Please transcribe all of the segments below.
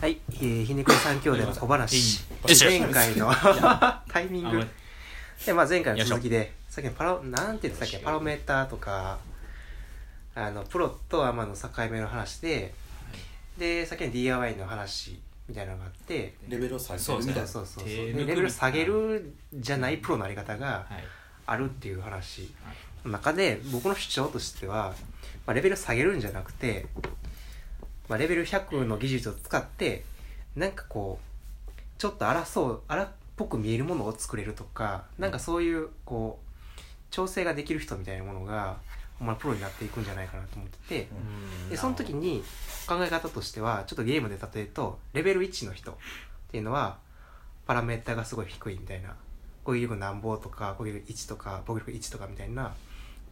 はい、えー、ひねくれ三兄弟の小話。前回の タイミング。で、まあ、前回の続きでさっきのパロなんて言ってたっけ？パロメーターとかあのプロとアマの境目の話ででさっきの DIY の話みたいなのがあってレベルを下げるみたいな。そうそうそうレベル下げるじゃないプロのあり方がはい。あるっていう話の中で僕の主張としては、まあ、レベル下げるんじゃなくて、まあ、レベル100の技術を使ってなんかこうちょっと荒そう荒っぽく見えるものを作れるとかなんかそういうこう調整ができる人みたいなものがほんまにプロになっていくんじゃないかなと思っててでその時に考え方としてはちょっとゲームで例えるとレベル1の人っていうのはパラメータがすごい低いみたいな攻撃力なんぼとか攻撃力1とか防御力1とかみたいな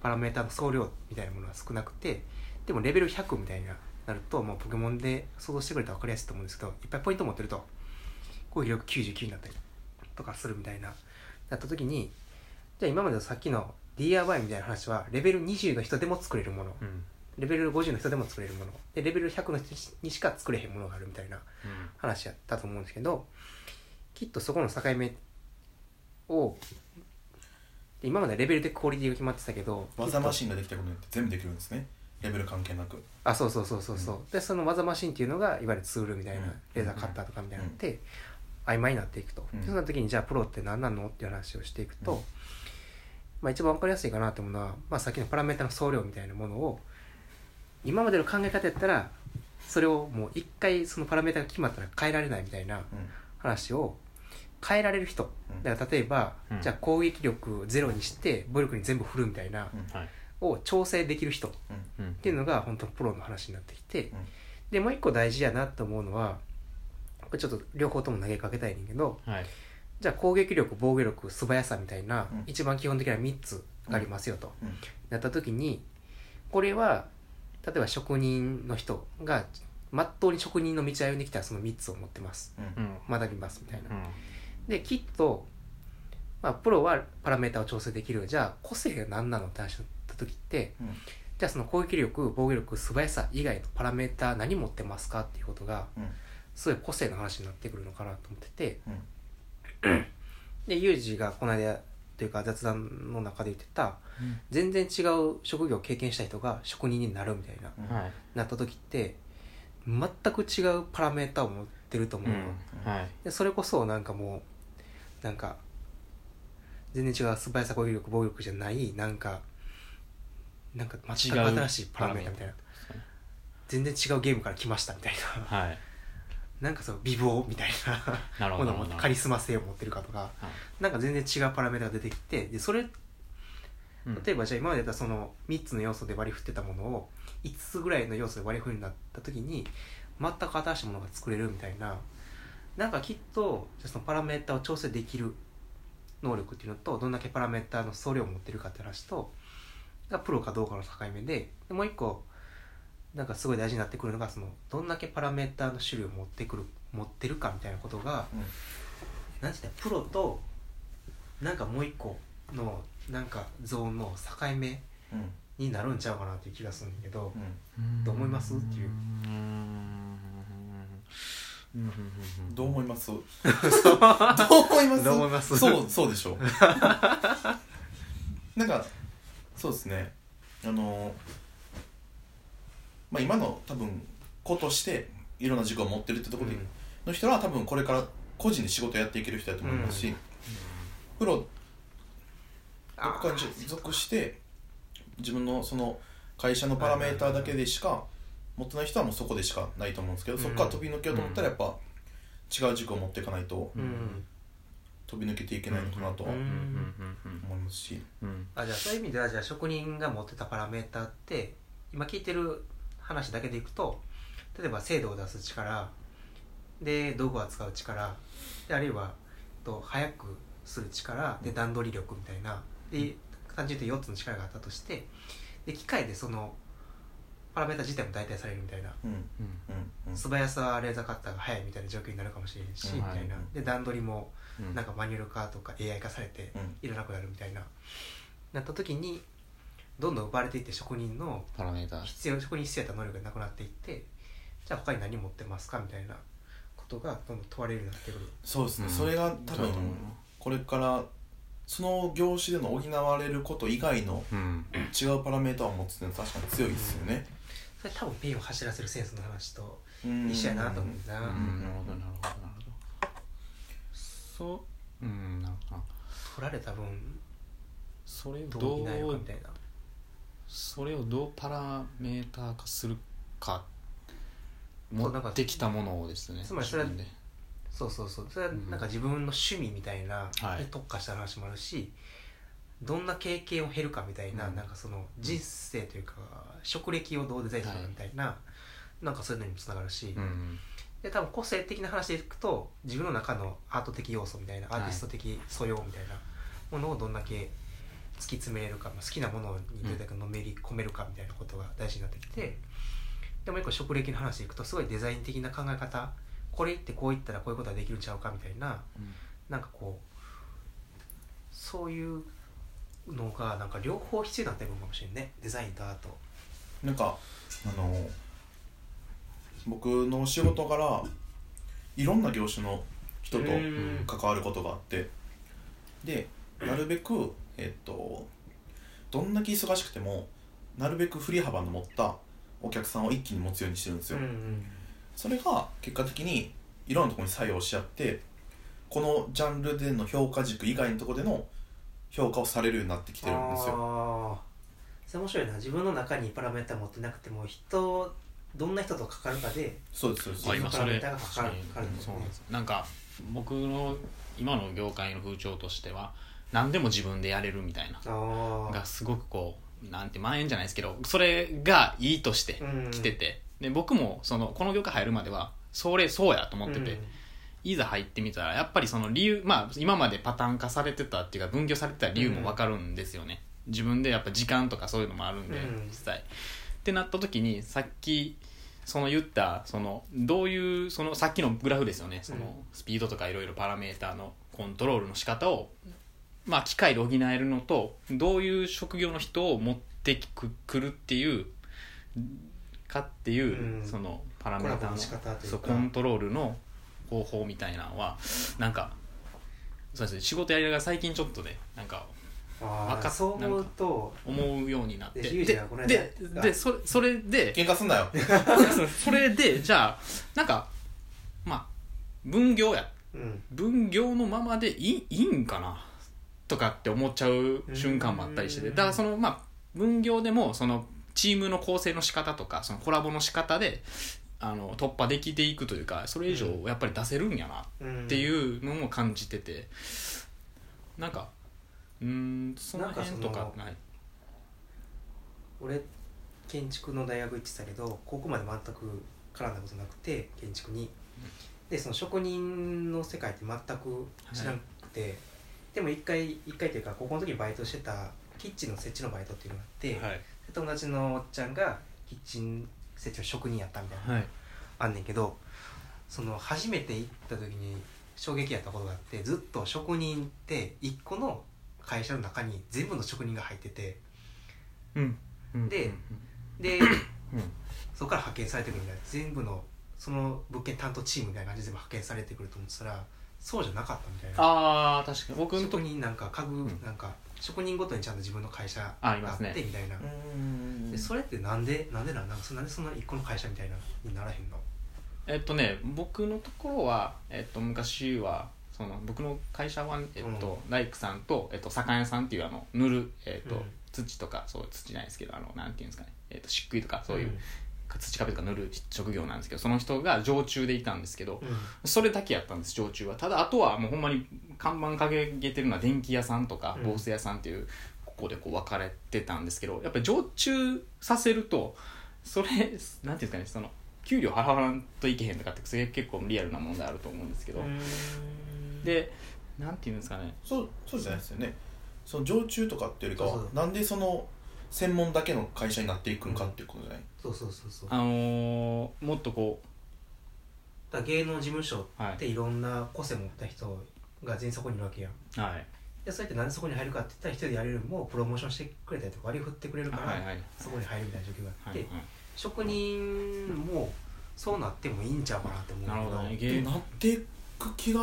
パラメータの総量みたいなものが少なくてでもレベル100みたいななるともうポケモンで想像してくれたら分かりやすいと思うんですけどいっぱいポイント持ってると攻撃力99になったりとかするみたいななった時にじゃあ今までのさっきの DIY みたいな話はレベル20の人でも作れるもの。うん。レベル50の人でも作れるもの。でレベル100の人にしか作れへんものがあるみたいな話やったと思うんですけどきっとそこの境目を今までレベルでクオリティが決まってたけど技マンシンができたことによって全部できるんですねレベル関係なく。あそうそうそうそうそう、でその技マシンっていうのがいわゆるツールみたいな、うん。レーザーカッターとかみたいなのって、曖昧になっていくと、うん。でその時にじゃあプロって何なのっていう話をしていくと、うん。まあ、一番分かりやすいかなと思うのは、まあ、さっきのパラメータの総量みたいなものを今までの考え方やったらそれをもう一回そのパラメータが決まったら変えられないみたいなうん。話を変えられる人。うん。だから例えば、うん。じゃあ攻撃力ゼロにして武力に全部振るみたいなうん。はいを調整できる人っていうのが本当プロの話になってきて、うん。でもう一個大事やなと思うのはこれちょっと両方とも投げかけたいねんけどはい。じゃあ攻撃力防御力素早さみたいな、うん。一番基本的な3つがありますよと、うん。なった時にこれは例えば職人の人がまっとうに職人の道を歩んできたらその3つを持ってます。学びますみたいな、うん。できっと、まあ、プロはパラメータを調整できるじゃあ個性が何なのって話時ってうん。じゃあその攻撃力防御力素早さ以外のパラメータ何持ってますかっていうことがうん。すごい個性の話になってくるのかなと思ってて。うん。でユージがこの間というか雑談の中で言ってた全然違う職業を経験した人が職人になるみたいななった時って全く違うパラメータを持ってると思うの、うん。はい。でそれこそなんかもうなんか全然違う素早さ攻撃力防御力じゃないなんかなんか全く新しいパラメータみたいな。全然違うゲームから来ましたみたいな。はい。なんかその美貌みたいな。ものカリスマ性を持ってるかとか。はい。なんか全然違うパラメータが出てきてでそれうん。例えばじゃあ今までやったその3つの要素で割り振ってたものを5つぐらいの要素で割り振るようになった時に全く新しいものが作れるみたいな。なんかきっとじゃあそのパラメータを調整できる能力っていうのとどんだけパラメータの総量を持ってるかって話とがプロかどうかの境目ででもう一個なんかすごい大事になってくるのがそのどんだけパラメータの種類を持ってくる持ってるかみたいなことがうん。なんて言った？らプロとなんかもう一個のなんかゾーンの境目うんになるんちゃうかなっていう気がするんだけど、うん。どう思います？っていう。うんうんうん。どう思います？どう思います？どう思います？そうそうでしょう。なんかそうですね。あのまあ今の多分子としていろんな軸を持ってるってところで、の人は多分これから個人で仕事やっていける人だと思いますし、うん。プロどあこかに属して自分のその会社のパラメーターだけでしか持ってない人はもうそこでしかないと思うんですけど、うん。そこから飛び抜けようと思ったらやっぱ違う軸を持っていかないとうん飛び抜けていけないのかなと思いますし、うん。あじゃあそういう意味ではじゃあ職人が持ってたパラメーターって今聞いてる話だけでいくと例えば精度を出す力で道具を扱う力であるいはと速くする力で段取り力みたいなで単純に言うと4つの力があったとしてで機械でそのパラメータ自体も代替されるみたいな。うんうんうん。うん素早さはレーザーカッターが速いみたいな状況になるかもしれんし、うん。みたいな。で段取りもうん。なんかマニュアル化とか AI 化されてうん。いらなくなるみたいな。なった時にどんどん奪われていって職人のパラメータ必要職人に必要やった能力がなくなっていってじゃあ他に何持ってますかみたいなことがどんどん問われるようになってくる。そうですね、うん。それが多分これからその業種での補われること以外のうん。違うパラメーターを持つっていうのは確かに強いですよね、それ多分ペンを走らせるセンスの話とうん。一緒やなと思うんだな、うん。なるほどなるほどなるほど。そううんなるほどな取られた分それをどうどいないのかうみたいな。それをどうパラメーター化するか持ってきたものをですねつまりそれはそうそうそう。それはなんか自分の趣味みたいなはい。に特化した話もあるし、どんな経験を経るかみたいな,、うん。なんかその人生というか職歴をどうデザインするかみたいな、なんかそういうのにもつながるし、うんで多分個性的な話でいくと自分の中のアート的要素みたいなアーティスト的素養みたいなものをどんだけ突き詰めれるか、まあ、好きなものにどれだけのめり込めるかみたいなことが大事になってきて、でもう一個職歴の話でいくとすごいデザイン的な考え方これ言ってこう言ったらこういうことができるんちゃうかみたいななんかこうそういうのがなんか両方必要になってるのかもしれんね。デザインとアート。なんかあの僕の仕事からいろんな業種の人とうん。関わることがあってでなるべくえっとどんだけ忙しくてもなるべく振り幅の持ったお客さんを一気に持つようにしてるんですよ、うん。それが結果的にいろんなところに作用し合ってこのジャンルでの評価軸以外のところでの評価をされるようになってきてるんですよ。それ面白いな。自分の中にパラメータ持ってなくても人どんな人と関わるかでそうですそうです。あ今それパラメータがかかるかかるんですね。そうなんですなんか僕の今の業界の風潮としては何でも自分でやれるみたいな。ああがすごくこうなんて蔓延じゃないですけどそれがいいとしてうん来てて、で僕もそのこの業界入るまではそれそうやと思ってて、いざ入ってみたらやっぱりその理由まあ今までパターン化されてたっていうか分業されてた理由も分かるんですよね、自分でやっぱ時間とかそういうのもあるんで、うん。実際。ってなった時にさっきその言ったそのどういうそのさっきのグラフですよね。そのうん。スピードとかいろいろパラメーターのコントロールの仕方をまあ機械で補えるのとどういう職業の人を持ってくくるっていうかっていう、うん。そのパラメーターのコントロールの方法みたいなのはなんかそうですね仕事やりながら最近ちょっとねなんかあわかそう思うと思うようになって。でででそれそれで喧嘩すんなよ。それでじゃあなんかまあ分業や。うん。分業のままでいいいいんかなとかって思っちゃう瞬間もあったりしてだからそのまあ分業でもそのチームの構成の仕方とかそのコラボの仕方であの突破できていくというかそれ以上やっぱり出せるんやなうん。っていうのも感じてて。なんかうーんその辺とかない？俺建築の大学行ってたけど高校まで全く絡んだことなくて建築に。でその職人の世界って全く知らなくて、でも一回一回というか高校の時にバイトしてたキッチンの設置のバイトっていうのがあって、ではい。友達のおっちゃんがキッチン設置の職人やったみたいな、はい。あんねんけどその初めて行った時に衝撃やったことがあってずっと職人って一個の会社の中に全部の職人が入っててうん。うん。でうん。でうん。そこから派遣されてくるみたいな全部のその物件担当チームみたいな感じで全部派遣されてくると思ってたらそうじゃなかったみたいな。ああ確かに。僕のと職人なんか家具、んなんか職人ごとにちゃんと自分の会社があってみたいな、でそれってなんでなんでなん？なんかそなんでそんな一個の会社みたいなにならへんの？えっとね僕のところは、えっと、昔はその僕の会社は、えっと大工さんと、えっと、左官屋さんっていうあの塗る、えっとうん。土とかそう土じゃないですけどあのなんていうんですかね、えっと、漆喰とかそういう、土壁とか塗る職業なんですけどその人が常駐でいたんですけど、うん。それだけやったんです常駐は。ただあとはもうほんまに看板掲げてるのは電気屋さんとかうん。防水屋さんっていうここでこう分かれてたんですけどやっぱり常駐させるとそれなんていうんですかねその給料払わんといけへんとかってそれ結構リアルな問題あると思うんですけど、うん。でなんていうんですかね。そうそうじゃないですよね。その常駐とかっていうよりかはそうそう。なんでその専門だけの会社になっていくんかっていうことじゃない、そうそうそうそう。あのーもっとこだから芸能事務所ってい。ろんな個性持った人が全員そこにいるわけやん。はい。でそれってなんでそこに入るかって言ったら一人でやれるよりもプロモーションしてくれたりとか割り振ってくれるから、はいはい。そこに入るみたいな状況があって、はいはい職人もそうなってもいいんちゃうかなって思うけなるほどね。でなっていく気が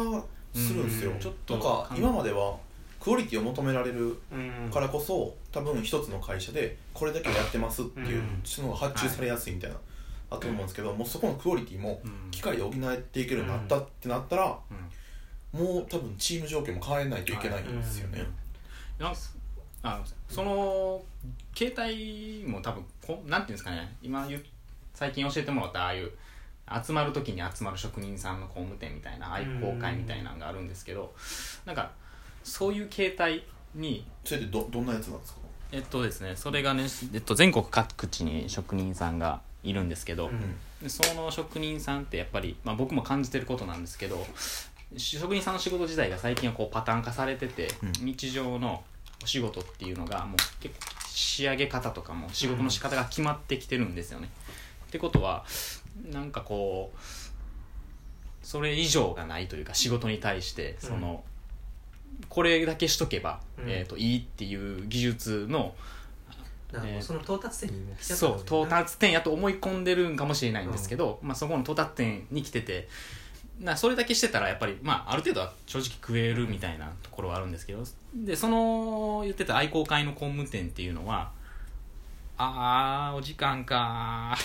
するんですよ、うんちょっととか今まではクオリティを求められるうん。からこそ多分一つの会社でこれだけやってますっていううん。のが発注されやすいみたいな、あと思うんですけどもうそこのクオリティもうん。機械で補っていけるようになったってなったら、うん。もう多分チーム状況も変えないといけないんですよね、なん。あその携帯も多分こなんていうんですかね今言う最近教えてもらったああいう集まる時に集まる職人さんの工務店みたいな愛好会みたいなのがあるんですけどなんかそういう携帯にそれでどどんなやつなんですか？えっとですねそれがね、えっと、全国各地に職人さんがいるんですけど、うん。でその職人さんってやっぱり、まあ、僕も感じてることなんですけど職人さんの仕事自体が最近はこうパターン化されてて、うん。日常のお仕事っていうのがもう結構仕上げ方とかも仕事の仕方が決まってきてるんですよね。ってことはなんかこうそれ以上がないというか仕事に対してその、これだけしとけば、うん。えー、といいっていう技術のその到達点にも来ちゃったそう到達点やと思い込んでるんかもしれないんですけど、まあ、そこの到達点に来ててなそれだけしてたらやっぱり、まあ、ある程度は正直食えるみたいなところはあるんですけどでその言ってた愛好会の工務店っていうのはあーお時間か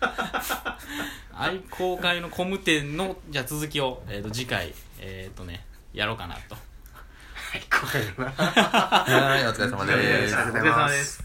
愛好会の工務店のじゃあ続きを、えー、と次回えっ、とねやろうかなとはい怖いよな。はいお疲れ様です。お疲れ様です